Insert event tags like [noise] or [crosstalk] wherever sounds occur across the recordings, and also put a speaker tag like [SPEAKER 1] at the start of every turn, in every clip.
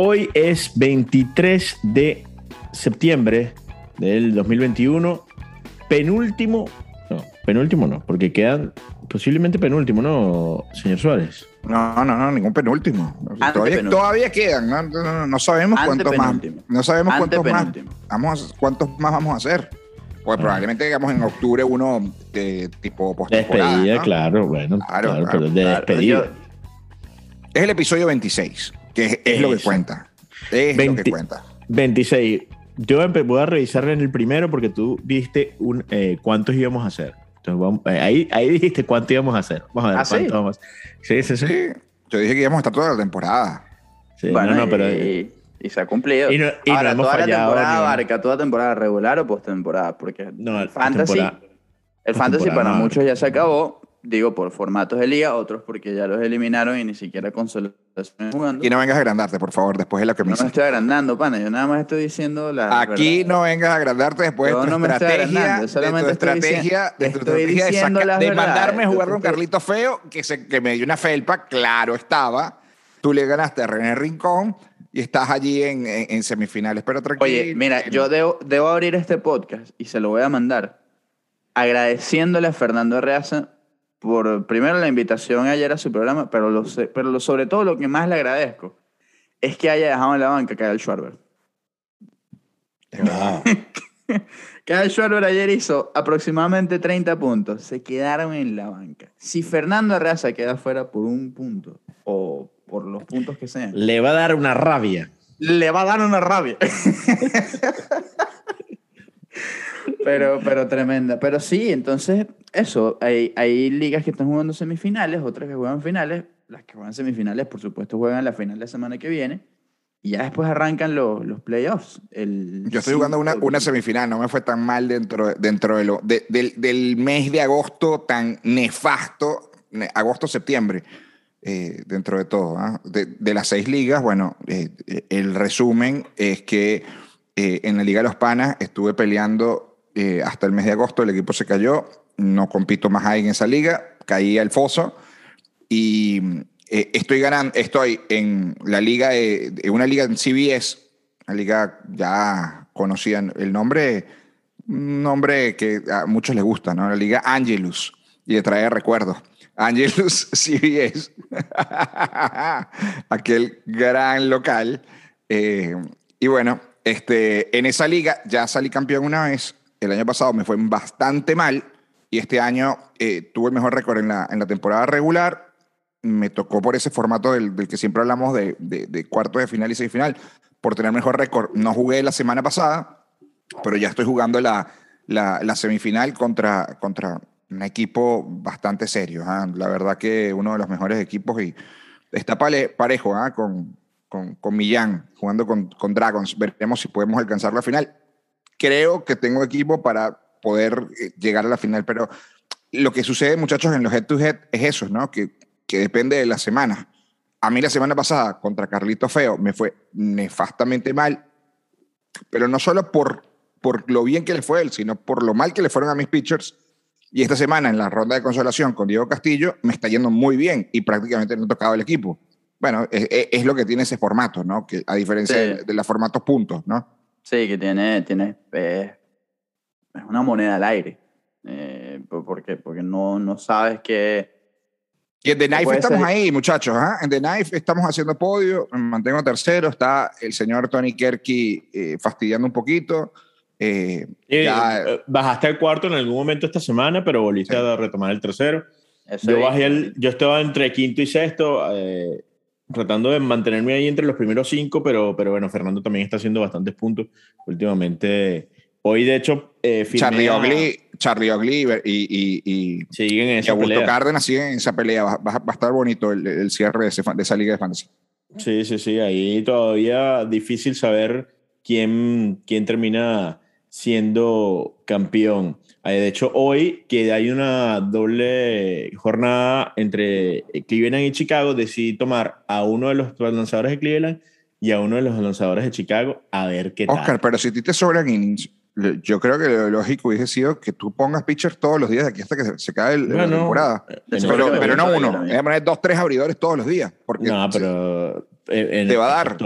[SPEAKER 1] hoy es 23 de septiembre del 2021, penúltimo, no, penúltimo no, porque quedan posiblemente penúltimo, ¿no, señor Suárez?
[SPEAKER 2] No, no, no, ningún penúltimo. Todavía, todavía, quedan, no, no, no sabemos cuántos más. No sabemos cuántos más. Vamos, cuántos más vamos a hacer. Pues probablemente digamos en octubre uno de tipo post
[SPEAKER 1] Despedida, claro, bueno, claro, pero de despedida.
[SPEAKER 2] Es el episodio 26, que es, lo que cuenta. Es lo que cuenta.
[SPEAKER 1] 26. Yo voy a revisar en el primero porque tú viste un, eh, cuántos íbamos a hacer. Entonces, eh, ahí, ahí dijiste cuánto íbamos a hacer. Vamos a ver ¿Ah, cuánto vamos.
[SPEAKER 2] Sí, sí, sí, Yo dije que íbamos a estar toda la temporada.
[SPEAKER 3] Sí, bueno, no, pero. Y, se ha cumplido. Y, no, Ahora, toda la temporada abarca toda temporada regular o postemporada, porque no, el fantasy, el fantasy para muchos ya se acabó digo por formatos de liga, otros porque ya los eliminaron y ni siquiera consolaciones jugando.
[SPEAKER 2] Y no vengas a agrandarte, por favor, después de lo que me
[SPEAKER 3] No me estoy agrandando, pana, yo nada más estoy diciendo la
[SPEAKER 2] Aquí no vengas a agrandarte después de tu no estrategia, solamente de tu estrategia, de, tu estrategia de, mandarme a jugar con Carlito Feo, que, se, que me dio una felpa, claro estaba. Tú le ganaste a René Rincón y estás allí en, en, semifinales, pero tranquilo.
[SPEAKER 3] Oye, mira, yo debo, debo abrir este podcast y se lo voy a mandar agradeciéndole a Fernando Arreaza por primero la invitación ayer a su programa, pero, lo, pero lo, sobre todo lo que más le agradezco es que haya dejado en la banca Kyle Schwarber. No. [laughs] Kyle Schwarber ayer hizo aproximadamente 30 puntos. Se quedaron en la banca. Si Fernando Arreaza queda fuera por un punto o por los puntos que sean.
[SPEAKER 1] Le va a dar una rabia.
[SPEAKER 3] Le va a dar una rabia. [laughs] pero, pero tremenda. Pero sí, entonces, eso, hay, hay ligas que están jugando semifinales, otras que juegan finales. Las que juegan semifinales, por supuesto, juegan la final de la semana que viene. Y ya después arrancan los, los playoffs. El
[SPEAKER 2] Yo estoy jugando una, una, semifinal, no me fue tan mal dentro, dentro de lo, del, del, mes de agosto tan nefasto, agosto-septiembre, eh, dentro de todo. ¿ah? De, de, las seis ligas, bueno, eh, el resumen es que eh, en la Liga de los Panas estuve peleando eh, hasta el mes de agosto el equipo se cayó, no compito más ahí en esa liga, caí al foso y eh, estoy ganando, estoy en la liga, de, una liga en CBS, una liga ya conocida, el nombre, un nombre que a muchos les gusta, ¿no? La liga Angelus, y le trae recuerdos. Angelus [laughs] CBS, [laughs] aquel gran local. Eh, y bueno, este, en esa liga ya salí campeón una vez, el año pasado me fue bastante mal y este año eh, tuve el mejor récord en la, en la temporada regular. Me tocó por ese formato del, del que siempre hablamos de, de, de cuartos de final y semifinal, por tener mejor récord. No jugué la semana pasada, pero ya estoy jugando la, la, semifinal contra, contra un equipo bastante serio. ¿ah? La verdad que uno de los mejores equipos y está parejo ¿ah? con, con, con Millán, jugando con, con Dragons. Veremos si podemos alcanzar la final creo que tengo equipo para poder eh, llegar a la final, pero lo que sucede, muchachos, en los head-to-head es eso, ¿no? Que, que depende de la semana. A mí la semana pasada contra Carlito Feo me fue nefastamente mal, pero no solo por, por lo bien que le fue él, sino por lo mal que le fueron a mis pitchers. Y esta semana en la ronda de consolación con Diego Castillo me está yendo muy bien y prácticamente no he tocado el equipo. Bueno, es, lo que tiene ese formato, ¿no? Que a diferencia de, de los formatos puntos, ¿no?
[SPEAKER 3] Sí, que tiene, tiene es una moneda al aire. Eh, porque, porque no, no sabes qué.
[SPEAKER 2] Y en The Knife estamos ahí, muchachos. ¿ah? En The Knife estamos haciendo podio, me mantengo tercero. Está el señor Tony Kerky eh, fastidiando un poquito.
[SPEAKER 1] Eh, bajaste al cuarto en algún momento esta semana, pero volviste a retomar el tercero. yo, bajé el, yo estaba entre quinto y sexto tratando de mantenerme ahí entre los primeros cinco, pero, pero bueno, Fernando también está haciendo bastantes puntos últimamente. Hoy, de hecho,
[SPEAKER 2] eh, Charlie Ogli, Charlie Ogli y, y, y,
[SPEAKER 1] siguen en esa
[SPEAKER 2] Augusto Cárdenas siguen en esa pelea. Va, va, a estar bonito el, el cierre de, de, esa liga de fantasy.
[SPEAKER 1] Sí, sí, sí. Ahí todavía difícil saber quién, quién termina siendo campeón. De hecho, hoy que hay una doble jornada entre Cleveland y Chicago, decidí tomar a uno de los lanzadores de Cleveland y a uno de los lanzadores de Chicago a ver qué tal.
[SPEAKER 2] Oscar, pero si a ti te sobran innings, yo creo que lo lógico hubiese sido que tú pongas pitchers todos los días de aquí hasta que se, se acabe la temporada. pero, pero, no uno. Voy a poner dos, tres abridores todos los días. Porque
[SPEAKER 1] no, pero.
[SPEAKER 2] te va a dar.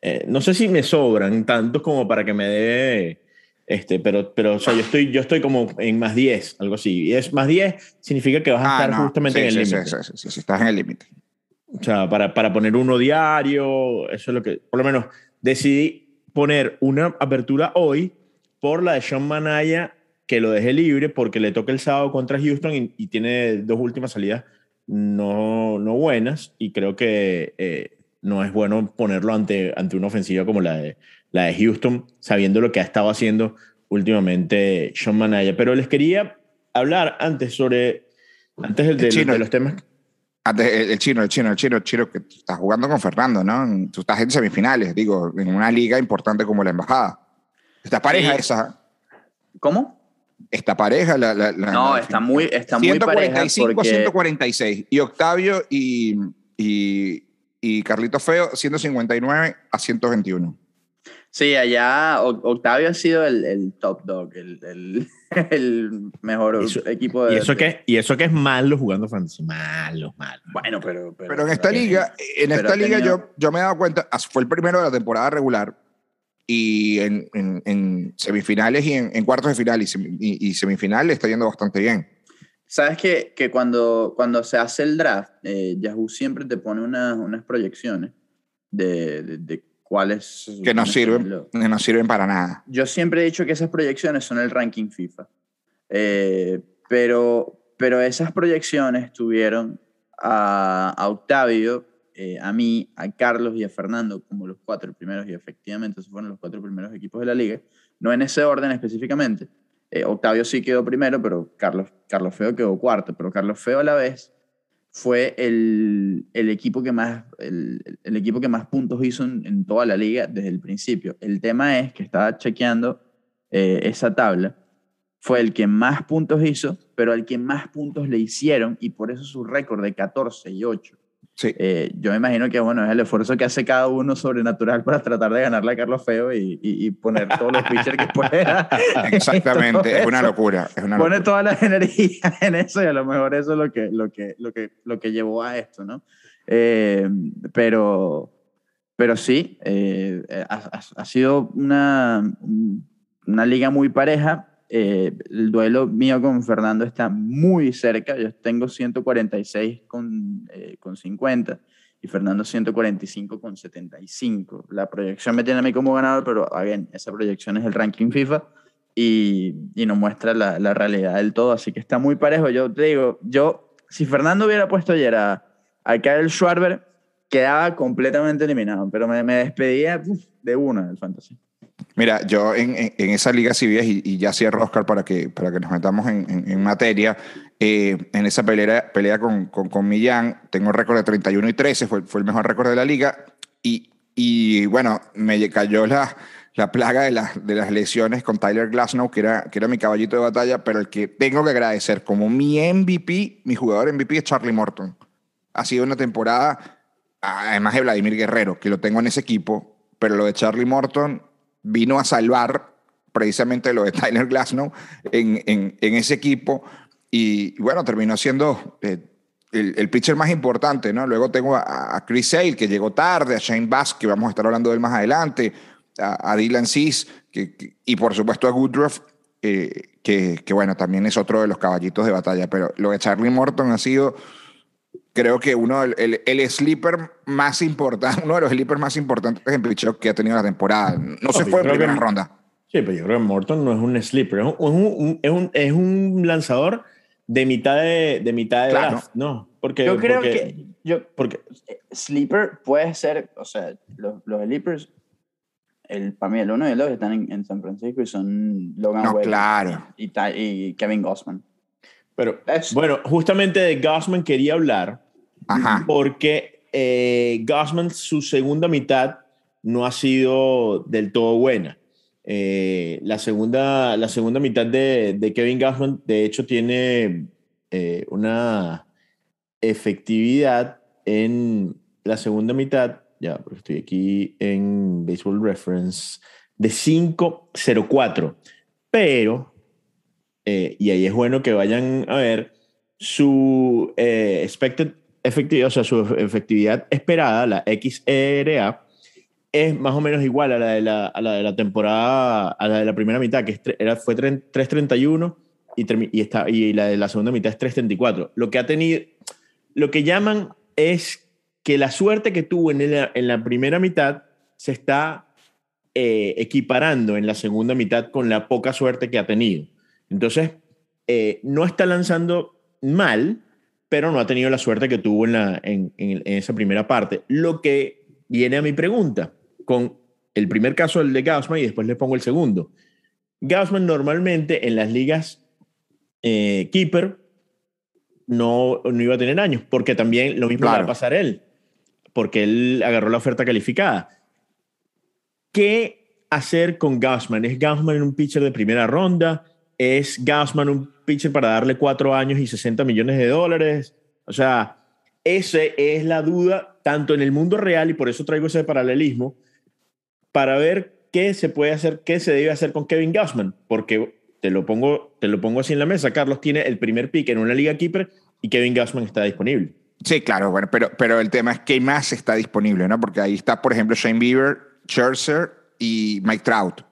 [SPEAKER 1] eh, no sé si me sobran tantos como para que me dé, este, pero, pero o sea, yo estoy, yo estoy como en más 10, algo así. Y es más 10 significa que vas a ah, estar justamente en el límite.
[SPEAKER 2] Sí, sí, sí, estás en el límite.
[SPEAKER 1] O sea, para, para poner uno diario, eso es lo que, por lo menos, decidí poner una apertura hoy por la de Sean Manaya, que lo deje libre porque le toca el sábado contra Houston y, tiene dos últimas salidas no, no buenas y creo que eh, no es bueno ponerlo ante, ante una ofensiva como la de, la de Houston, sabiendo lo que ha estado haciendo últimamente Sean Manaya. Pero les quería hablar antes sobre, antes de, de los temas
[SPEAKER 2] el, chino, el chino, el chino, el chino, que estás jugando con Fernando, ¿no? Tú estás en semifinales, digo, en una liga importante como la Embajada. Esta pareja esa.
[SPEAKER 3] ¿Cómo?
[SPEAKER 2] Esta pareja, la. la,
[SPEAKER 3] no, está muy, está 145 muy pareja.
[SPEAKER 2] 146. Y Octavio y, y, y Carlito Feo, 159 a 121.
[SPEAKER 3] Sí, allá Octavio ha sido el, el top dog, el, el, [laughs] el mejor equipo de...
[SPEAKER 1] ¿Y eso, que, y eso que es malo jugando fantasy, malo, malo.
[SPEAKER 3] Bueno, pero...
[SPEAKER 2] Pero, en esta liga, en esta liga yo, yo me he dado cuenta, fue el primero de la temporada regular y en, en, semifinales y en, cuartos de final y, y, semifinales está yendo bastante bien.
[SPEAKER 3] Sabes que, que cuando, cuando se hace el draft, eh, Yahoo siempre te pone unas, unas proyecciones de, de cuáles...
[SPEAKER 2] Que no sirven, que no sirven para nada.
[SPEAKER 3] Yo siempre he dicho que esas proyecciones son el ranking FIFA. Eh, pero, pero esas proyecciones tuvieron a, Octavio, eh, a mí, a Carlos y a Fernando como los cuatro primeros, y efectivamente esos fueron los cuatro primeros equipos de la liga, no en ese orden específicamente. Eh, Octavio sí quedó primero, pero Carlos, Carlos Feo quedó cuarto, pero Carlos Feo a la vez fue el, el equipo que más, el, el, equipo que más puntos hizo en, toda la liga desde el principio. El tema es que estaba chequeando eh, esa tabla, fue el que más puntos hizo, pero el que más puntos le hicieron y por eso su récord de 14 y 8 eh, yo me imagino que bueno, es el esfuerzo que hace cada uno sobrenatural para tratar de ganarle a Carlos Feo y, y, poner todos los pitchers que pueda. [laughs] [laughs]
[SPEAKER 2] Exactamente, es una locura. Es una
[SPEAKER 3] Pone todas las energías [laughs] en eso y a lo mejor eso es lo que, lo que, lo que, lo que llevó a esto, ¿no? Eh, pero, pero sí, eh, ha, ha, sido una, una liga muy pareja eh, el duelo mío con Fernando está muy cerca. Yo tengo 146 con, eh, con 50 y Fernando 145 con 75. La proyección me tiene a mí como ganador, pero again, esa proyección es el ranking FIFA y, y no muestra la, la, realidad del todo. Así que está muy parejo. Yo te digo, yo, si Fernando hubiera puesto ayer a, a Schwarber, quedaba completamente eliminado, pero me, me despedía de una del fantasy.
[SPEAKER 2] Mira, yo en, en, esa liga civil, y, y, ya cierro, Oscar, para que, para que nos metamos en, en materia, eh, en esa pelea, pelea con, con, Millán, tengo récord de 31 y 13, fue, fue el mejor récord de la liga, y, y bueno, me cayó la, la plaga de, la, de las lesiones con Tyler Glasnow, que era, que era mi caballito de batalla, pero el que tengo que agradecer como mi MVP, mi jugador MVP es Charlie Morton. Ha sido una temporada, además de Vladimir Guerrero, que lo tengo en ese equipo, pero lo de Charlie Morton vino a salvar precisamente lo de [laughs] Tyler Glasnow en, en, ese equipo y, bueno, terminó siendo eh, el, pitcher más importante, ¿no? Luego tengo a, Chris Sale, que llegó tarde, a Shane Bass, que vamos a estar hablando de él más adelante, a, Dylan que, y por supuesto a Woodruff, eh, que, que, bueno, también es otro de los caballitos de batalla, pero lo de Charlie Morton ha sido creo que uno, el, el, sleeper más importante, [laughs] uno de los sleepers más importantes en pitcher que ha tenido la temporada. No, se fue en primera ronda.
[SPEAKER 1] Sí, pero yo creo que Morton no es un sleeper, es un, es un, es un, lanzador de mitad de, de mitad de claro. ¿no?
[SPEAKER 3] Porque, yo creo que yo, porque, sleeper puede ser, o sea, los, los sleepers, el, para mí el uno y el dos están en, en San Francisco y son Logan no,
[SPEAKER 2] claro.
[SPEAKER 3] y, y Kevin Gossman.
[SPEAKER 1] Pero bueno, justamente de Gossman quería hablar porque eh, Gossman su segunda mitad no ha sido del todo buena. Eh, la, segunda, la segunda mitad de, de Kevin Gossman, de hecho, tiene eh, una efectividad en la segunda mitad, ya, porque estoy aquí en Baseball Reference, de 5.04. Pero eh, y ahí es bueno que vayan a ver su eh, expected efectividad, o sea, su efectividad esperada, la XERA, es más o menos igual a la de la, a la, de la temporada, a la de la primera mitad, que era, fue 3.31 y, y, está, y la de la segunda mitad es 3.34. Lo que ha tenido, lo que llaman es que la suerte que tuvo en la, en la primera mitad se está eh, equiparando en la segunda mitad con la poca suerte que ha tenido. Entonces, eh, no está lanzando mal, pero no ha tenido la suerte que tuvo en, la, en, en, esa primera parte. Lo que viene a mi pregunta, con el primer caso, el de Gaussman, y después le pongo el segundo. Gaussman normalmente en las ligas eh, keeper no, no iba a tener años, porque también lo mismo va a pasar él, porque él agarró la oferta calificada. ¿Qué hacer con Gaussman? ¿Es Gaussman un pitcher de primera ronda? ¿Es Gaussman un pitcher para darle cuatro años y 60 millones de dólares? O sea, esa es la duda tanto en el mundo real y por eso traigo ese paralelismo para ver qué se puede hacer, qué se debe hacer con Kevin Gaussman, porque te lo pongo, te lo pongo así en la mesa. Carlos tiene el primer pick en una liga keeper y Kevin Gaussman está disponible.
[SPEAKER 2] Sí, claro, bueno, pero, pero el tema es que más está disponible, ¿no? Porque ahí está, por ejemplo, Shane Bieber, Scherzer y Mike Trout,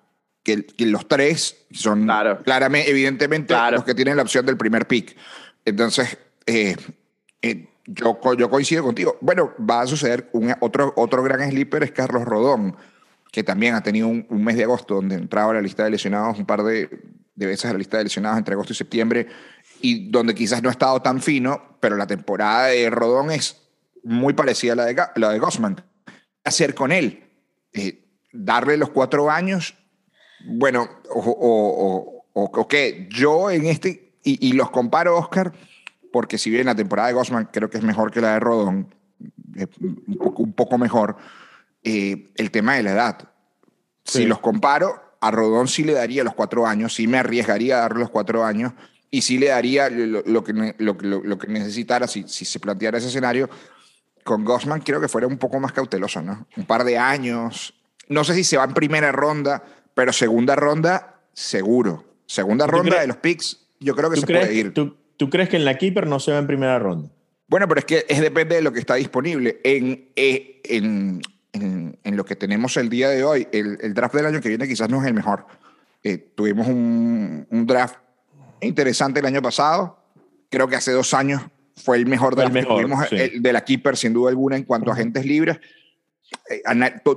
[SPEAKER 2] que, los tres son claramente, evidentemente, los que tienen la opción del primer pick. Entonces, eh, eh, yo, yo coincido contigo. Bueno, va a suceder un, otro, otro gran sleeper es Carlos Rodón, que también ha tenido un, mes de agosto donde entraba a la lista de lesionados un par de, de veces a la lista de lesionados entre agosto y septiembre y donde quizás no ha estado tan fino, pero la temporada de Rodón es muy parecida a la de, la de Gossman. ¿Qué hacer con él? Eh, ¿Darle los cuatro años? Bueno, o, o, qué. Yo en este, y, los comparo, Oscar, porque si bien la temporada de Gossman creo que es mejor que la de Rodón, un poco, un poco mejor, eh, el tema de la edad. Si los comparo, a Rodón sí le daría los cuatro años, sí me arriesgaría a darle los cuatro años y sí le daría lo, que, lo, lo, que necesitara si, si, se planteara ese escenario. Con Gossman creo que fuera un poco más cauteloso, ¿no? Un par de años. No sé si se va en primera ronda, pero segunda ronda, seguro. Segunda ronda de los picks, yo creo que se puede ir.
[SPEAKER 1] ¿tú, ¿tú, crees que en la Keeper no se va en primera ronda?
[SPEAKER 2] Bueno, pero es que es depende de lo que está disponible. En, eh, en, en, en lo que tenemos el día de hoy, el, el, draft del año que viene quizás no es el mejor. Eh, tuvimos un, un draft interesante el año pasado. Creo que hace dos años fue el mejor de, de la Keeper, sin duda alguna, en cuanto a agentes libres. Eh,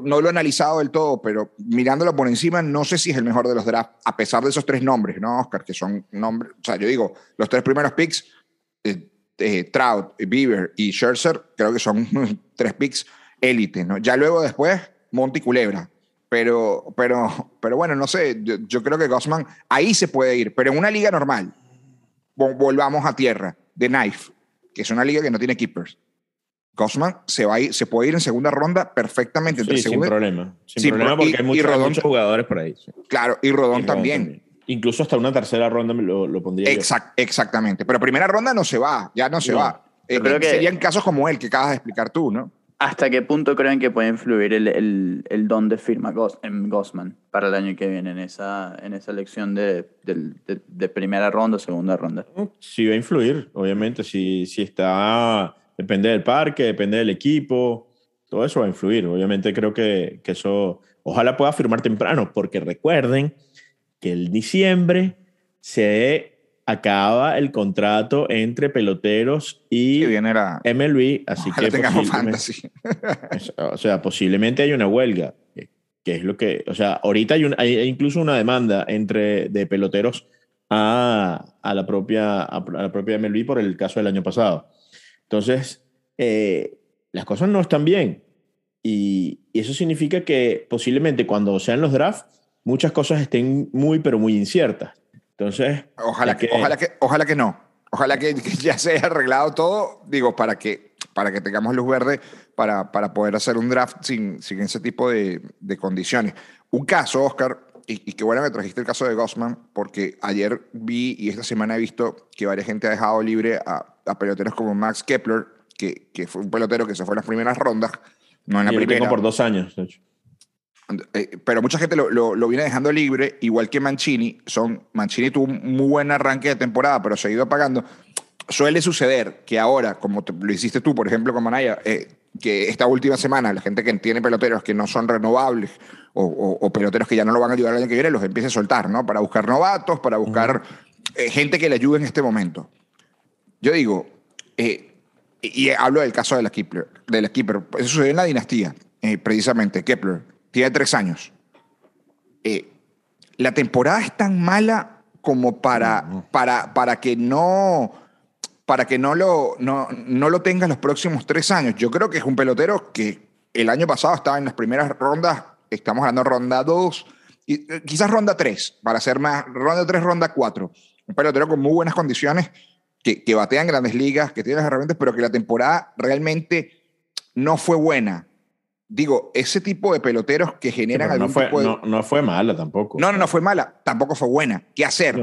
[SPEAKER 2] no lo he analizado del todo, pero mirándolo por encima, no sé si es el mejor de los drafts, a pesar de esos tres nombres, ¿no, Oscar? Que son nombres, o sea, yo digo, los tres primeros picks, eh, eh, Trout, Bieber y Scherzer, creo que son [laughs] tres picks élite, ¿no? Ya luego después, Monty Culebra. Pero, pero, pero bueno, no sé, yo, creo que Gossman ahí se puede ir, pero en una liga normal, volvamos a tierra, de Knife, que es una liga que no tiene keepers. Gossman se, va se puede ir en segunda ronda perfectamente.
[SPEAKER 1] Sí, sin problema. Sin problema porque hay muchos, jugadores por ahí.
[SPEAKER 2] Claro, y Rodón, también.
[SPEAKER 1] Incluso hasta una tercera ronda lo, lo pondría
[SPEAKER 2] Exactamente. Pero primera ronda no se va, ya no se va. Eh, que serían casos como el que acabas de explicar tú, ¿no?
[SPEAKER 3] ¿Hasta qué punto creen que puede influir el, el, el don de firma en Gossman para el año que viene en esa, en esa elección de, de, de, primera ronda o segunda ronda?
[SPEAKER 1] Sí va a influir, obviamente. Si, si está, depende del parque, depende del equipo, todo eso va a influir. Obviamente creo que, que eso, ojalá pueda firmar temprano, porque recuerden que el diciembre se acaba el contrato entre peloteros y MLB, así que
[SPEAKER 2] tengamos fantasy.
[SPEAKER 1] o sea, posiblemente hay una huelga, que es lo que, o sea, ahorita hay, hay incluso una demanda entre de peloteros a, a, la propia, a la propia MLB por el caso del año pasado. Entonces, eh, las cosas no están bien y, y eso significa que posiblemente cuando sean los drafts, muchas cosas estén muy, pero muy inciertas. Entonces.
[SPEAKER 2] Ojalá que, ojalá que, ojalá que no. Ojalá que, ya se haya arreglado todo, digo, para que, para que tengamos luz verde para, para poder hacer un draft sin, sin ese tipo de, de condiciones. Un caso, Oscar, y, y, qué bueno que trajiste el caso de Gossman, porque ayer vi y esta semana he visto que varias gente ha dejado libre a, a peloteros como Max Kepler, que, que, fue un pelotero que se fue en las primeras rondas, no en la primera.
[SPEAKER 1] por dos años, de hecho.
[SPEAKER 2] Eh, pero mucha gente lo, lo, viene dejando libre, igual que Mancini. Son, Mancini tuvo un muy buen arranque de temporada, pero se ha ido apagando. Suele suceder que ahora, como lo hiciste tú, por ejemplo, con Manaya, eh, que esta última semana la gente que tiene peloteros que no son renovables o, peloteros que ya no lo van a ayudar el año que viene los empiece a soltar, ¿no? Para buscar novatos, para buscar eh, gente que le ayude en este momento. Yo digo, eh, y hablo del caso de la Kepler, de la Kepler, eso sucedió en la dinastía, eh, precisamente, Kepler, tiene tres años. la temporada es tan mala como para, para, para que no para que no lo, no, no lo tenga los próximos tres años. Yo creo que es un pelotero que el año pasado estaba en las primeras rondas, estamos hablando ronda 2, y eh, quizás ronda 3, para ser más, ronda 3, ronda 4. Un pelotero con muy buenas condiciones, que, que batea en grandes ligas, que tiene las herramientas, pero que la temporada realmente no fue buena. Digo, ese tipo de peloteros que generan
[SPEAKER 1] algún no fue, tipo de... no, no, fue mala tampoco.
[SPEAKER 2] No, no, no fue mala, tampoco fue buena. ¿Qué hacer?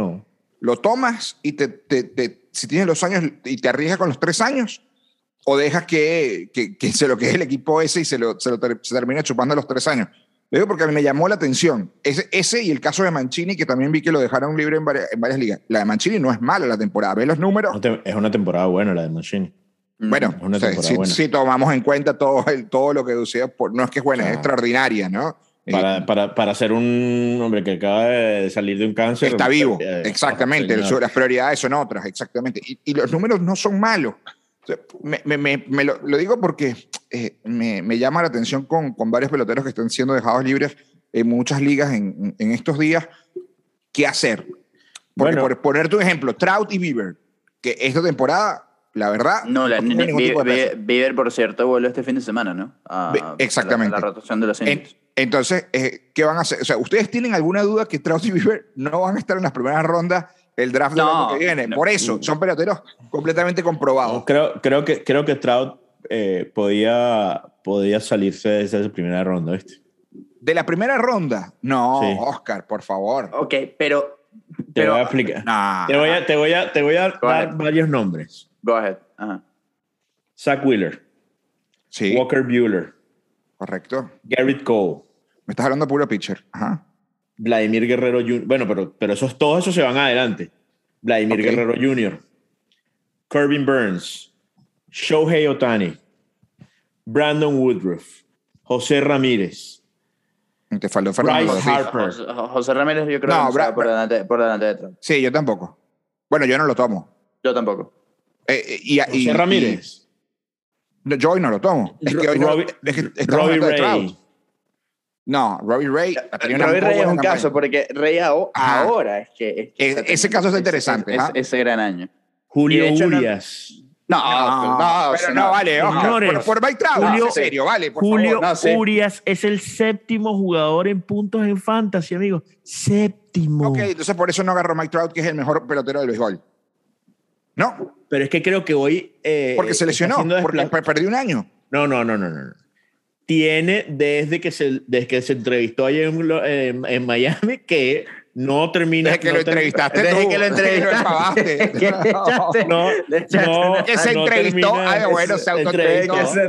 [SPEAKER 2] ¿Lo tomas y te, te, te si tienes los años y te arriesgas con los tres años, o dejas que, que, que se lo quede el equipo ese y se, lo, se, lo se termine chupando los tres años. Lo digo porque a mí me llamó la atención. Ese, ese y el caso de Mancini, que también vi que lo dejaron libre en varias, en varias ligas. La de Mancini no es mala la temporada. ¿Ves los números?
[SPEAKER 1] Es una temporada buena la de Mancini.
[SPEAKER 2] Bueno, si, tomamos en cuenta todo, el, todo lo que decía, por, no es que es buena, es extraordinaria, ¿no?
[SPEAKER 1] Para, eh, para, para, ser un hombre que acaba de salir de un cáncer.
[SPEAKER 2] Está vivo, eh, exactamente. las prioridades son otras, exactamente. Y, y, los números no son malos. Me, me, me, lo, lo, digo porque eh, me, llama la atención con, con, varios peloteros que están siendo dejados libres en muchas ligas en, en estos días. ¿Qué hacer? Porque, bueno, por ponerte un ejemplo, Trout y Bieber, que esta temporada la verdad.
[SPEAKER 3] No, la, no Bieber, por cierto, vuelve este fin de semana, ¿no?
[SPEAKER 2] exactamente.
[SPEAKER 3] La, rotación de los indios.
[SPEAKER 2] Entonces, eh, ¿qué van a hacer? O sea, ¿ustedes tienen alguna duda que Trout y Bieber no van a estar en las primeras rondas del draft del año que viene? Por eso, son peloteros completamente comprobados.
[SPEAKER 1] creo, creo, que, creo que Trout eh, podía, podía salirse de esa primera ronda, ¿viste?
[SPEAKER 2] ¿De la primera ronda? No, Oscar, por favor.
[SPEAKER 3] Ok, pero...
[SPEAKER 1] Te voy a explicar. Te, voy a, te, voy a, te voy a dar varios nombres.
[SPEAKER 3] Go ahead.
[SPEAKER 1] Zach Wheeler.
[SPEAKER 2] Sí.
[SPEAKER 1] Walker Bueller.
[SPEAKER 2] Correcto.
[SPEAKER 1] Garrett Cole.
[SPEAKER 2] Me estás hablando puro pitcher. Ajá.
[SPEAKER 1] Vladimir Guerrero Jr. Bueno, pero, pero esos, todos esos se van adelante. Vladimir Guerrero Jr. Corbin Burns. Shohei Otani. Brandon Woodruff. José Ramírez.
[SPEAKER 2] Te faltó Fernando.
[SPEAKER 3] Bryce Harper. José, Ramírez yo creo no, que no por, delante, por delante de Trump.
[SPEAKER 2] Sí, yo tampoco. Bueno, yo no lo tomo.
[SPEAKER 3] Yo tampoco.
[SPEAKER 2] Eh, eh, y,
[SPEAKER 1] José Ramírez.
[SPEAKER 2] yo hoy no lo tomo. Es que hoy
[SPEAKER 1] Robbie, no, Robbie Ray.
[SPEAKER 2] No, Robbie Ray.
[SPEAKER 3] Robbie Ray es un caso, porque Ray ahora es que.
[SPEAKER 2] ese caso es interesante.
[SPEAKER 3] ¿ah? ese gran año.
[SPEAKER 1] Julio Urias.
[SPEAKER 2] No, no, pero no, vale, Oscar, por, Mike Trout, Julio, en serio, vale, por
[SPEAKER 1] Julio
[SPEAKER 2] favor.
[SPEAKER 1] Urias es el séptimo jugador en puntos en fantasy, amigo. Séptimo.
[SPEAKER 2] Ok, entonces por eso no agarró Mike Trout, que es el mejor pelotero del béisbol. No.
[SPEAKER 1] Pero es que creo que hoy.
[SPEAKER 2] Eh, porque se lesionó, porque perdió un año.
[SPEAKER 1] No, no, no, no, no. Tiene desde que se, desde que se entrevistó allá en, en, Miami que no termina.
[SPEAKER 2] Desde que lo entrevistaste
[SPEAKER 3] Desde que lo entrevistaste. [laughs]
[SPEAKER 2] no, no, que se entrevistó. Ay, bueno, se autoentrevistó.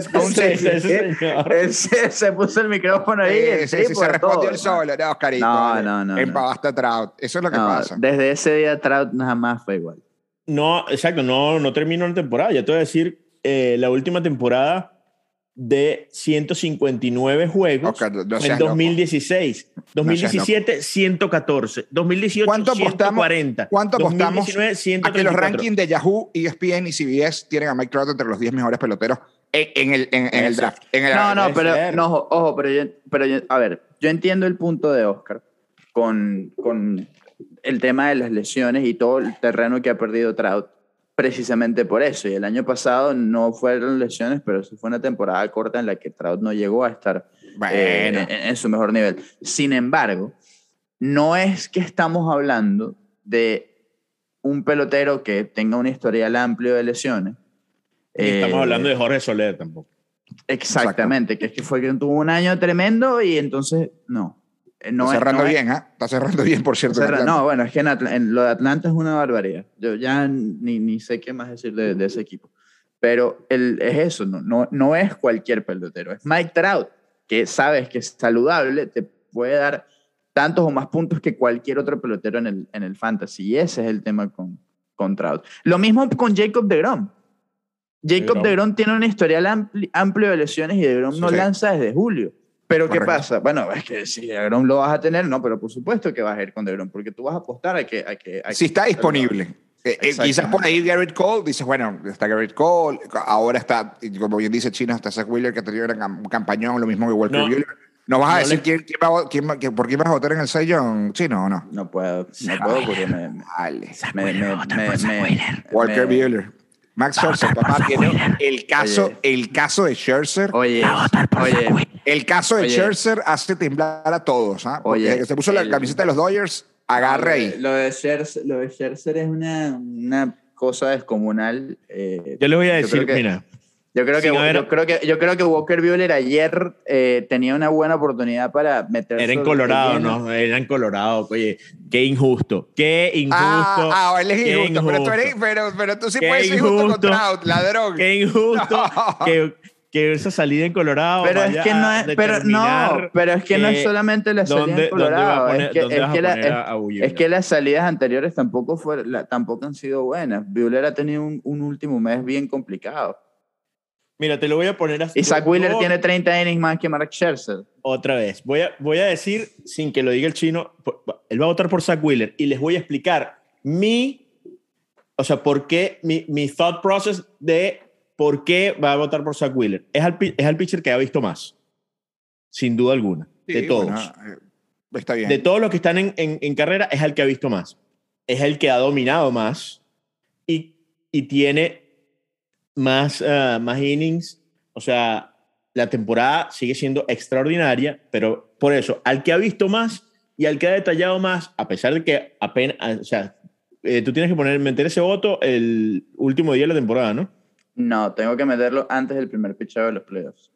[SPEAKER 3] Se, [laughs] se, puso el micrófono ahí.
[SPEAKER 2] Sí, se respondió el solo. No, Oscarito.
[SPEAKER 3] No, no, no.
[SPEAKER 2] Empavaste Trout. Eso es lo que pasa.
[SPEAKER 3] Desde ese día Trout nada más fue igual.
[SPEAKER 1] No, exacto, no, no terminó la temporada. Ya te voy a decir, eh, la última temporada de 159 juegos en 2016. 2017, 114. 2018,
[SPEAKER 2] ¿Cuánto
[SPEAKER 1] 140.
[SPEAKER 2] ¿Cuánto apostamos a que los rankings de Yahoo, ESPN y CBS tienen a Mike Trout entre los 10 mejores peloteros en, el, en, el draft?
[SPEAKER 3] no, no, pero, no, ojo, pero, yo, pero a ver, yo entiendo el punto de Oscar con, con el tema de las lesiones y todo el terreno que ha perdido Trout precisamente por eso. Y el año pasado no fueron lesiones, pero sí fue una temporada corta en la que Trout no llegó a estar eh, en, su mejor nivel. Sin embargo, no es que estamos hablando de un pelotero que tenga un historial amplio de lesiones.
[SPEAKER 1] estamos eh, hablando de Jorge Soler tampoco.
[SPEAKER 3] Exactamente, que es que fue que tuvo un año tremendo y entonces no.
[SPEAKER 2] Eh, no Está cerrando bien, ¿eh? Está cerrando bien, por cierto.
[SPEAKER 3] no, bueno, es que en, lo de Atlanta es una barbaridad. Yo ya ni, ni sé qué más decir de, de ese equipo. Pero el, es eso, no, no, no es cualquier pelotero. Es Mike Trout, que sabes que es saludable, te puede dar tantos o más puntos que cualquier otro pelotero en el, en el fantasy. Y ese es el tema con, con Trout. Lo mismo con Jacob de Grom. Jacob de Grom tiene un historial amplio de lesiones y de Grom no lanza desde julio. Pero ¿qué pasa? Bueno, es que si de Grom lo vas a tener, no, pero por supuesto que vas a ir con de Grom, porque tú vas a apostar a que... A que,
[SPEAKER 2] si está disponible. Eh, eh, quizás por ahí Garrett Cole, dices, bueno, está Garrett Cole, ahora está, como bien dice Chino, está Zach Wheeler, que ha tenido un campañón, lo mismo que Walker no, ¿No vas a decir quién, quién, va, quién, por quién vas a votar en el sellón chino o no?
[SPEAKER 3] No puedo, no puedo porque me.
[SPEAKER 2] Vale. Me, me, me, Walker Buehler. Max Scherzer, papá, tiene el caso, el caso de Scherzer.
[SPEAKER 3] Oye, oye.
[SPEAKER 2] El caso de Scherzer hace temblar a todos. ¿ah? Oye, se puso la camiseta de los Dodgers, agarre ahí.
[SPEAKER 3] Lo de Scherzer, lo de Scherzer es una, una cosa descomunal. Eh,
[SPEAKER 1] yo le voy a decir, mira,
[SPEAKER 3] yo creo, que, yo, creo que, yo creo que Walker Buehler ayer eh, tenía una buena oportunidad para meterse.
[SPEAKER 1] Era en Colorado, ¿no? Era en Colorado. Oye, qué injusto. Qué injusto.
[SPEAKER 2] Ah, ah él es injusto. Pero, tú eres, pero, pero, tú sí puedes ser injusto contra ladrón.
[SPEAKER 1] Qué injusto [laughs] que, que esa salida en Colorado.
[SPEAKER 3] Pero es que no es, pero no, pero es que no es solamente la salida en Colorado. es, que, es, que la, es, que, las salidas anteriores tampoco, fue, tampoco han sido buenas. Buehler ha tenido un, un último mes bien complicado.
[SPEAKER 1] Mira, te lo voy a poner así.
[SPEAKER 3] Isaac Wheeler tiene 30 innings más que Mark Scherzer.
[SPEAKER 1] Otra vez. Voy a, voy a decir, sin que lo diga el chino, él va a votar por Zach Wheeler y les voy a explicar mi, o sea, por qué, mi, mi thought process de por qué va a votar por Zach Wheeler. Es al, es al pitcher que ha visto más, sin duda alguna, de todos. Eh,
[SPEAKER 2] está bien.
[SPEAKER 1] De todos los que están en, en, en, carrera, es el que ha visto más. Es el que ha dominado más y, y tiene más, uh, más innings. O sea, la temporada sigue siendo extraordinaria, pero por eso, al que ha visto más y al que ha detallado más, a pesar de que apenas, ah, o sea, eh, tú tienes que poner, meter ese voto el último día de la temporada, ¿no?
[SPEAKER 3] No, tengo que meterlo antes del primer pitchado de los playoffs.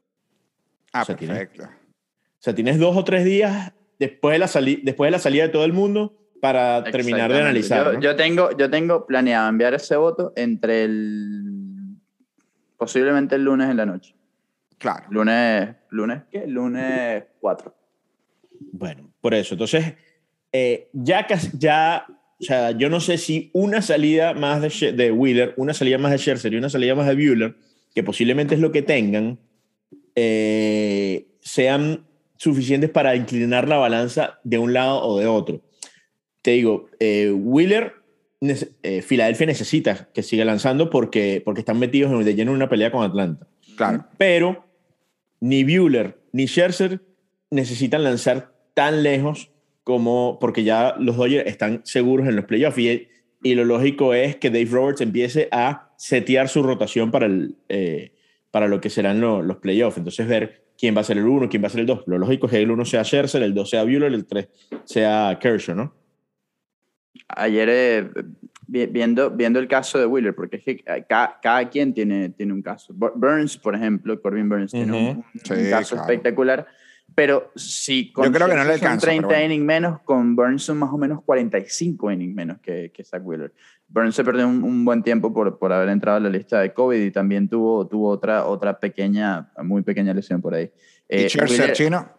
[SPEAKER 2] Ah, perfecto.
[SPEAKER 1] o sea, tienes dos o tres días después de la, después de la salida de todo el mundo para terminar de analizar.
[SPEAKER 3] Yo, yo, tengo, yo tengo planeado enviar ese voto entre el Posiblemente el lunes en la noche.
[SPEAKER 2] Claro.
[SPEAKER 3] Lunes, ¿lunes qué? Lunes 4.
[SPEAKER 1] Bueno, por eso. Entonces, eh, ya, ya, o sea, yo no sé si una salida más de, de Wheeler, una salida más de Scherzer y una salida más de Bueller, que posiblemente es lo que tengan, eh, sean suficientes para inclinar la balanza de un lado o de otro. Te digo, eh, Wheeler eh, Filadelfia necesita que siga lanzando porque, porque están metidos en, de lleno en una pelea con Atlanta.
[SPEAKER 2] Claro.
[SPEAKER 1] Pero ni Bueller ni Scherzer necesitan lanzar tan lejos como porque ya los Dodgers están seguros en los playoffs y, y lo lógico es que Dave Roberts empiece a setear su rotación para, el, eh, para lo que serán los playoffs. Entonces ver quién va a ser el 1, quién va a ser el 2. Lo lógico es que el 1 sea Scherzer, el 2 sea Bueller, el 3 sea Kershaw, ¿no?
[SPEAKER 3] Ayer eh, viendo, viendo el caso de Wheeler, porque es que cada, quien tiene, tiene un caso. Burns, por ejemplo, Corbin Burns tiene un, caso espectacular. Pero si
[SPEAKER 2] con Yo creo que no le
[SPEAKER 3] 30 innings menos, con Burns son más o menos 45 innings menos que, que Zach Wheeler. Burns se perdió un, buen tiempo por, por, haber entrado a la lista de COVID y también tuvo, tuvo otra, otra pequeña, muy pequeña lesión por ahí.
[SPEAKER 2] ¿Y eh, chino?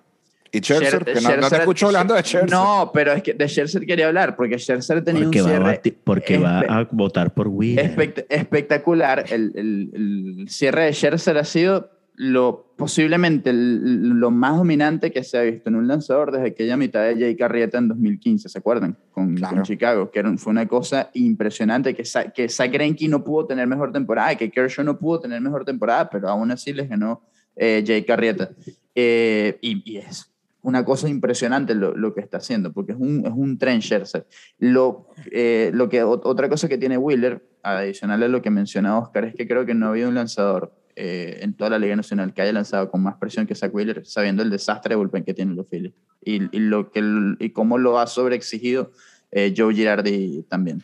[SPEAKER 2] ¿Y Scherzer? que no, te escucho hablando de Scherzer.
[SPEAKER 3] No, pero es que de Scherzer quería hablar, porque Scherzer tenía
[SPEAKER 1] porque
[SPEAKER 3] un cierre...
[SPEAKER 1] porque va a votar por Wheeler.
[SPEAKER 3] espectacular. El, el, cierre de Scherzer ha sido lo, posiblemente lo más dominante que se ha visto en un lanzador desde aquella mitad de Jay Carrieta en 2015, ¿se acuerdan? Con, Chicago, que fue una cosa impresionante, que, que Zach Greinke no pudo tener mejor temporada, que Kershaw no pudo tener mejor temporada, pero aún así les ganó eh, Jay Carrieta. Eh, y, y es una cosa impresionante lo, lo, que está haciendo, porque es un, es un tren Scherzer. Lo, eh, lo que, otra cosa que tiene Wheeler, adicional a lo que mencionaba Oscar, es que creo que no ha habido un lanzador eh, en toda la Liga Nacional que haya lanzado con más presión que Zach Wheeler, sabiendo el desastre de bullpen que tienen los Phillies y, y, lo que, y cómo lo ha sobreexigido eh, Joe Girardi también.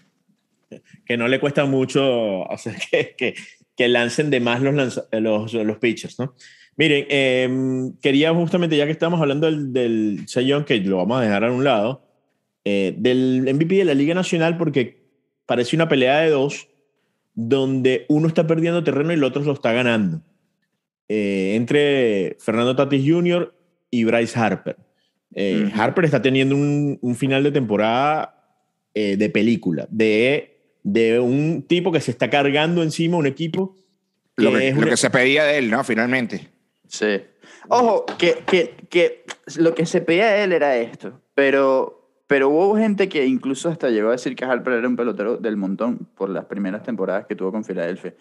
[SPEAKER 1] Que no le cuesta mucho hacer que, que, que lancen de más los, los, los pitchers, ¿no? Miren, em, quería justamente, ya que estamos hablando del, del que lo vamos a dejar a un lado, eh, del MVP de la Liga Nacional, porque parece una pelea de dos, donde uno está perdiendo terreno y el otro lo está ganando. Eh, entre Fernando Tatis Jr. y Bryce Harper. Eh, Harper está teniendo un, un final de temporada de película, de, de un tipo que se está cargando encima un equipo
[SPEAKER 2] lo, que, se pedía de él, ¿no? Finalmente.
[SPEAKER 3] Sí. Ojo, que, que, que lo que se pedía de él era esto, pero, pero hubo gente que incluso hasta llegó a decir que Harper era un pelotero del montón por las primeras temporadas que tuvo con Filadelfia,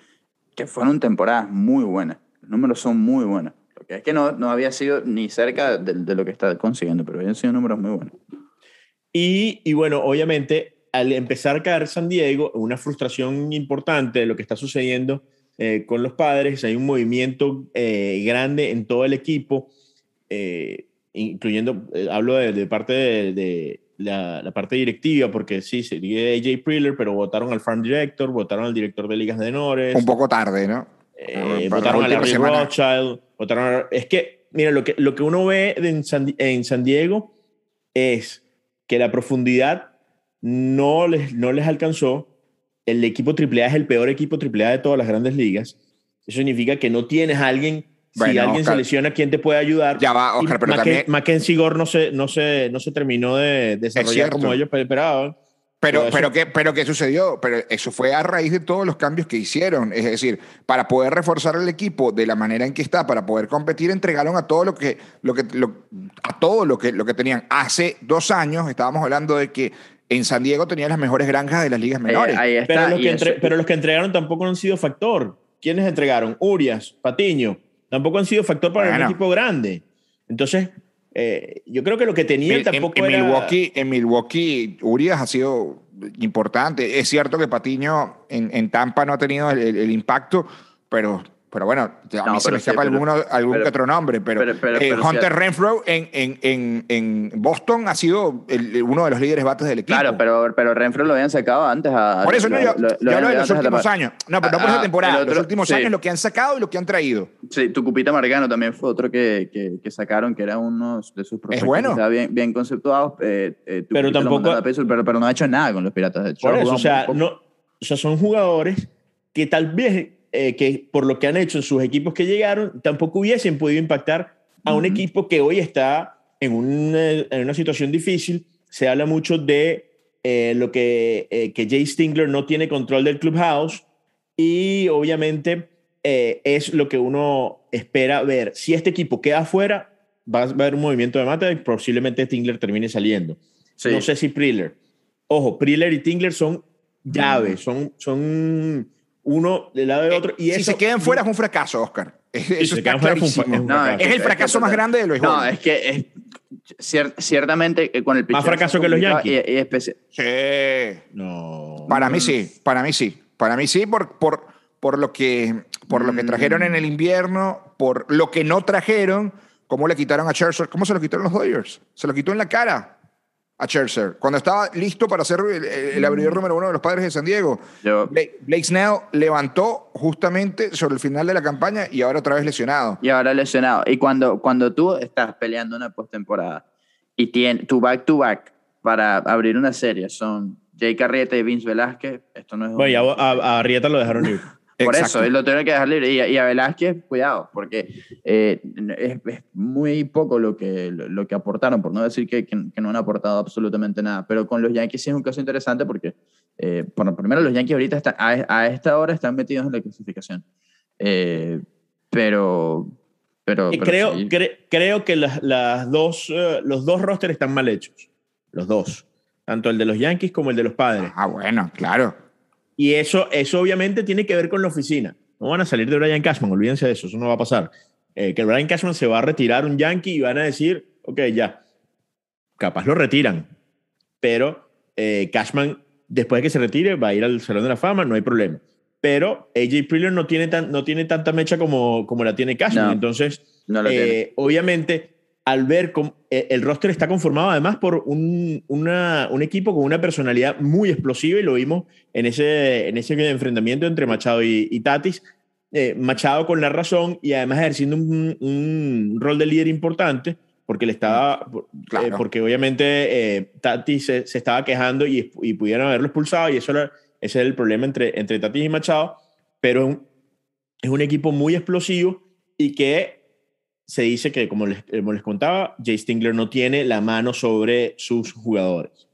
[SPEAKER 3] que fueron temporadas muy buenas. Los números son muy buenos. Lo que es que no, no había sido ni cerca de, de lo que está consiguiendo, pero habían sido números muy buenos.
[SPEAKER 1] Y, y bueno, obviamente, al empezar a caer San Diego, una frustración importante de lo que está sucediendo eh, con los padres, hay un movimiento eh, grande en todo el equipo, eh, incluyendo, hablo de, parte de, la, parte directiva, porque sí, sería AJ Priller, pero votaron al farm director, votaron al director de ligas de menores.
[SPEAKER 2] Un poco tarde, ¿no?
[SPEAKER 1] votaron a Larry Rothschild, votaron Es que, mira, lo que, lo que uno ve en San, en San Diego es que la profundidad no les, no les alcanzó. El equipo AAA es el peor equipo AAA de todas las grandes ligas. Eso significa que no tienes a alguien si alguien se lesiona, ¿quién te puede ayudar?
[SPEAKER 2] Ya va, Oscar, pero también...
[SPEAKER 1] Mackenzie Gore no se, no, se, no se terminó de desarrollar como ellos esperaban.
[SPEAKER 2] Pero, pero, ¿qué, pero ¿qué sucedió? Pero eso fue a raíz de todos los cambios que hicieron. Es decir, para poder reforzar el equipo de la manera en que está, para poder competir, entregaron a todo lo que, lo que, a todo lo que, lo que tenían. Hace dos años estábamos hablando de que en San Diego tenían las mejores granjas de las ligas menores.
[SPEAKER 1] pero, los que pero, los que entregaron tampoco han sido factor. ¿Quiénes entregaron? Urias, Patiño. Tampoco han sido factor para un equipo grande. Entonces, eh, yo creo que lo que tenían tampoco
[SPEAKER 2] en,
[SPEAKER 1] era...
[SPEAKER 2] Milwaukee, en Milwaukee, Urias ha sido importante. Es cierto que Patiño en, Tampa no ha tenido el impacto, pero pero bueno, a mí se me escapa alguno, algún que otro nombre, pero, eh, Hunter Renfro en, en, en, Boston ha sido uno de los líderes bates del equipo.
[SPEAKER 3] Claro, pero, pero Renfro lo habían sacado antes a...
[SPEAKER 2] Por eso no, yo, lo, hablo de los últimos años. No, pero no por esa ah, temporada, los últimos años lo que han sacado y lo que han traído.
[SPEAKER 3] Sí, tu Cupita Margano también fue otro que, que, que sacaron, que era uno de sus
[SPEAKER 2] proyectos. Es bueno.
[SPEAKER 3] Estaba bien, bien conceptuados. Eh,
[SPEAKER 1] eh, pero tampoco...
[SPEAKER 3] pero, pero no ha hecho nada con los Piratas de
[SPEAKER 1] Por eso, o sea, no, o sea, son jugadores que tal vez eh, que por lo que han hecho en sus equipos que llegaron, tampoco hubiesen podido impactar a un equipo que hoy está en una, en una, situación difícil. Se habla mucho de eh, lo que, eh, que Jay Stingler no tiene control del clubhouse y obviamente es lo que uno espera ver. Si este equipo queda afuera, va a haber un movimiento de mata y posiblemente Stingler termine saliendo. No sé si Priller. Ojo, Priller y Tingler son llaves, son, son uno del lado del otro. Y
[SPEAKER 2] si se [laughs] quedan fuera es un fracaso, Oscar. Eso está clarísimo. es, el fracaso más grande de los
[SPEAKER 3] No, es que ciertamente eh, con el
[SPEAKER 1] Más fracaso que los Yankees.
[SPEAKER 2] sí. No. Para mí sí, para mí sí. Para mí sí, por, por, por, lo, que, por lo que trajeron en el invierno, por lo que no trajeron, cómo le quitaron a Scherzer, cómo se lo quitaron los Dodgers. Se lo quitó en la cara a Scherzer. Cuando estaba listo para ser el, abridor número uno de los padres de San Diego, Blake, Snell levantó justamente sobre el final de la campaña y ahora otra vez lesionado.
[SPEAKER 3] Y ahora lesionado. Y cuando, cuando tú estás peleando una postemporada y tienes tu back-to-back para abrir una serie son Jake Arrieta y Vince Velázquez, esto no es...
[SPEAKER 1] Oye, a, a, Arrieta lo dejaron ir. [laughs]
[SPEAKER 3] Por eso, él lo tiene que dejar libre. Y, a Velázquez, cuidado, porque eh, es, muy poco lo que, lo, que aportaron, por no decir que, que, no han aportado absolutamente nada. Pero con los Yankees sí es un caso interesante porque, eh, bueno, primero los Yankees ahorita están, a, esta hora están metidos en la clasificación. Eh, pero... Pero,
[SPEAKER 1] creo, creo que las, las dos, eh, los dos rosters están mal hechos. Los dos. Tanto el de los Yankees como el de los padres.
[SPEAKER 2] Ah, bueno, claro.
[SPEAKER 1] Y eso, eso obviamente tiene que ver con la oficina. No van a salir de Brian Cashman, olvídense de eso, eso no va a pasar. Eh, que Brian Cashman se va a retirar un Yankee y van a decir, ok, ya, capaz lo retiran, pero eh, Cashman, después de que se retire, va a ir al Salón de la Fama, no hay problema. Pero AJ Priller no tiene, tan, no tiene tanta mecha como, como la tiene Cashman, entonces, eh, obviamente, al ver cómo eh, el roster está conformado además por un, un, equipo con una personalidad muy explosiva y lo vimos en ese, en ese enfrentamiento entre Machado y, Tatis. Eh, Machado con la razón y además ejerciendo un, un rol de líder importante porque le estaba eh, porque obviamente Tatis se, estaba quejando y, y, pudieron haberlo expulsado y eso era, ese es el problema entre, entre Tatis y Machado pero es un equipo muy explosivo y que se dice que, como les, les contaba, Jay Stingler no tiene la mano sobre sus jugadores.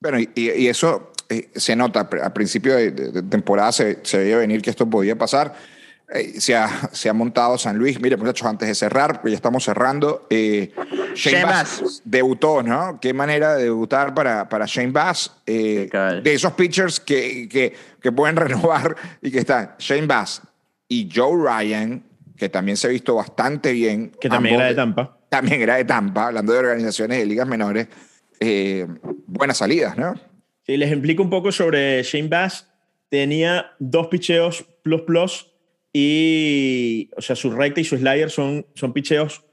[SPEAKER 2] Bueno, y, eso eh, se nota. A principio de, temporada se, se, veía venir que esto podía pasar. eh, se, ha, se, ha, montado San Luis. Mire, muchachos, antes de cerrar, porque ya estamos cerrando, eh, Shane, Bass, debutó, ¿no? Qué manera de debutar para, para Shane Bass. Eh, de esos pitchers que, que, que, pueden [laughs] renovar y que están Shane Bass y Joe Ryan, que también se ha visto bastante bien.
[SPEAKER 1] Que también era de Tampa.
[SPEAKER 2] También era de Tampa, hablando de organizaciones de ligas menores. buenas salidas, ¿no?
[SPEAKER 1] Sí, les explico un poco sobre Shane Bass. Tenía dos picheos plus plus y, o sea, su recta y su slider son, son picheos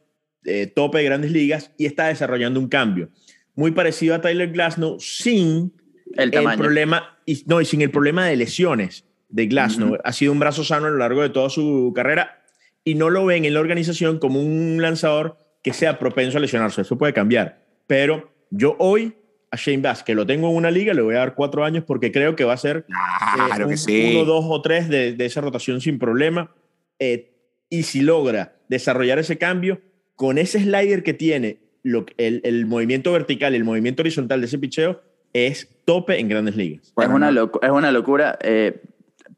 [SPEAKER 1] eh, tope de grandes ligas y está desarrollando un cambio. Muy parecido a Tyler Glasnow sin el, problema, y, no, y sin el problema de lesiones de Glasnow. Ha sido un brazo sano a lo largo de toda su carrera y no lo ven en la organización como un lanzador que sea propenso a lesionarse. Eso puede cambiar. Pero yo hoy a Shane Bass, que lo tengo en una liga, le voy a dar cuatro años porque creo que va a ser
[SPEAKER 2] eh,
[SPEAKER 1] uno, dos o tres de, esa rotación sin problema. Eh, y si logra desarrollar ese cambio, con ese slider que tiene, lo, el, el, movimiento vertical, el movimiento horizontal de ese picheo, es tope en grandes ligas.
[SPEAKER 3] es, una es una locura. Eh,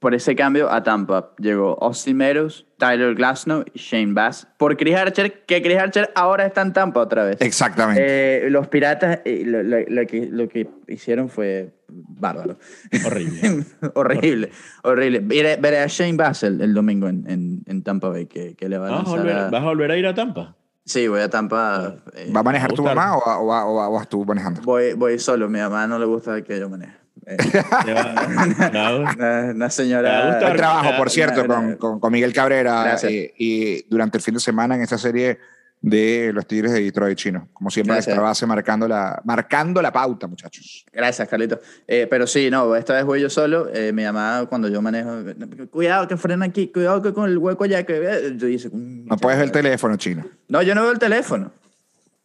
[SPEAKER 3] por ese cambio a Tampa llegó Austin Meadows, Tyler Glasnow y Shane Bass. Por Chris Archer, que Chris Archer ahora está en Tampa otra vez.
[SPEAKER 2] Exactamente.
[SPEAKER 3] Eh, los Piratas eh, lo, que, lo que hicieron fue bárbaro.
[SPEAKER 1] Horrible. [laughs]
[SPEAKER 3] horrible, horrible. Veré, a Shane Bass el, domingo en, en, Tampa Bay, que, que le va a,
[SPEAKER 1] ¿Vas a, volver, ¿Vas a volver a ir a Tampa?
[SPEAKER 3] Sí, voy a Tampa.
[SPEAKER 2] Eh, ¿Va a manejar tu mamá o, vas tú manejando?
[SPEAKER 3] Voy, voy solo. Mi mamá no le gusta que yo maneje. Eh, [laughs] una, señora.
[SPEAKER 2] El trabajo, por cierto, con, con, Miguel Cabrera eh, y, durante el fin de semana en esta serie de los Tigres de Detroit chino. Como siempre, la base marcando la, marcando la pauta, muchachos.
[SPEAKER 3] Gracias, Carlito. Eh, pero sí, no, esta vez voy yo solo. mi mamá, cuando yo manejo, cuidado que frena aquí, cuidado que con el hueco ya que. Yo dice,
[SPEAKER 2] mm, no puedes ver el teléfono, chino.
[SPEAKER 3] No, yo no veo el teléfono.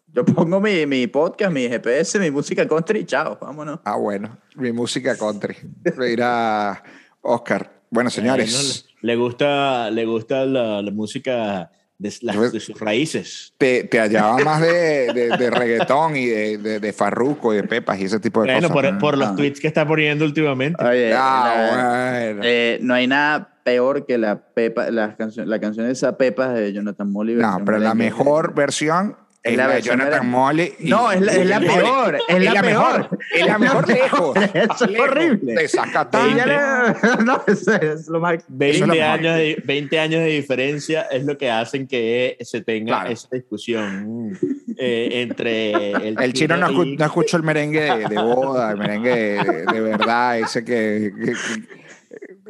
[SPEAKER 3] Yo pongo mi, mi, podcast, mi GPS, mi música country, chao, vámonos.
[SPEAKER 2] Ah, bueno, mi música country. Mira, Oscar. Bueno, señores.
[SPEAKER 1] le gusta, le gusta la, la música de, de, sus raíces.
[SPEAKER 2] Te, te hallaba más de, de, reggaetón y de, de, farruco y de pepas y ese tipo de cosas.
[SPEAKER 1] Bueno, por, por los ah. tweets que está poniendo últimamente.
[SPEAKER 3] Oye, ah, bueno. eh, no hay nada peor que la, pepa, la, canción, la canción de esa Pepa de Jonathan Molly.
[SPEAKER 2] No, pero la mejor versión es la, de Jonathan Molly.
[SPEAKER 3] No, es la, es la peor. Es la, [laughs]
[SPEAKER 2] mejor. Es la mejor lejos. [laughs]
[SPEAKER 3] Eso es horrible.
[SPEAKER 2] Te saca
[SPEAKER 1] 20, no, eso es lo más. 20, años de, 20 años de diferencia es lo que hacen que se tenga esa discusión eh, entre
[SPEAKER 2] el, el chino no, no, escucho el merengue de, boda, el merengue de, de verdad, ese que, que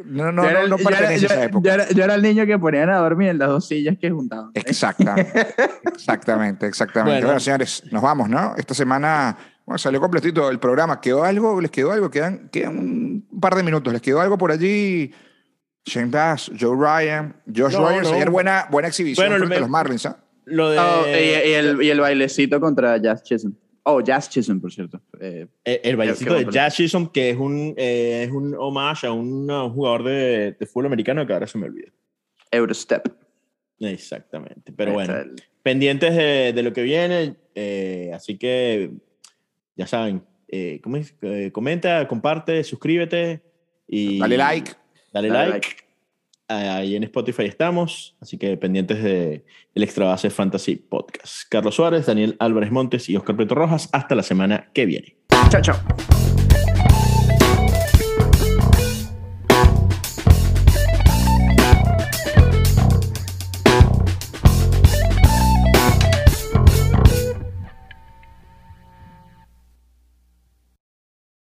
[SPEAKER 2] no, no, no, no pertenece a esa época.
[SPEAKER 3] Yo era, el niño que ponían a dormir en las dos sillas que juntaban. [laughs]
[SPEAKER 2] Exactamente, exactamente, exactamente. Bueno. señores, nos vamos, ¿no? Esta semana bueno, salió completito el programa. ¿Quedó algo? ¿Les quedó algo? Quedan, quedan un par de minutos. ¿Les quedó algo por allí? Shane Bass, Joe Ryan, Josh no, Rogers. Ayer buena, buena exhibición bueno, frente los Marlins, ¿ah?
[SPEAKER 3] Lo de... Oh, y, el, y, el, bailecito contra Jazz Chisholm. Oh, Jazz Chisholm, por cierto. Eh,
[SPEAKER 1] el, bailecito de Jazz Chisholm, que es un, eh, es un homage a un, jugador de, de, fútbol americano que ahora se me olvida.
[SPEAKER 3] Eurostep.
[SPEAKER 1] Exactamente. Pero bueno, pendientes de, de, lo que viene. Eh, así que, ya saben, eh, comenta, comparte, suscríbete. Y
[SPEAKER 2] dale like.
[SPEAKER 1] Dale, like. Ahí en Spotify estamos, así que pendientes de el Extra Base Fantasy Podcast. Carlos Suárez, Daniel Álvarez Montes y Oscar Prieto Rojas. Hasta la semana que viene.
[SPEAKER 3] Chao, chao.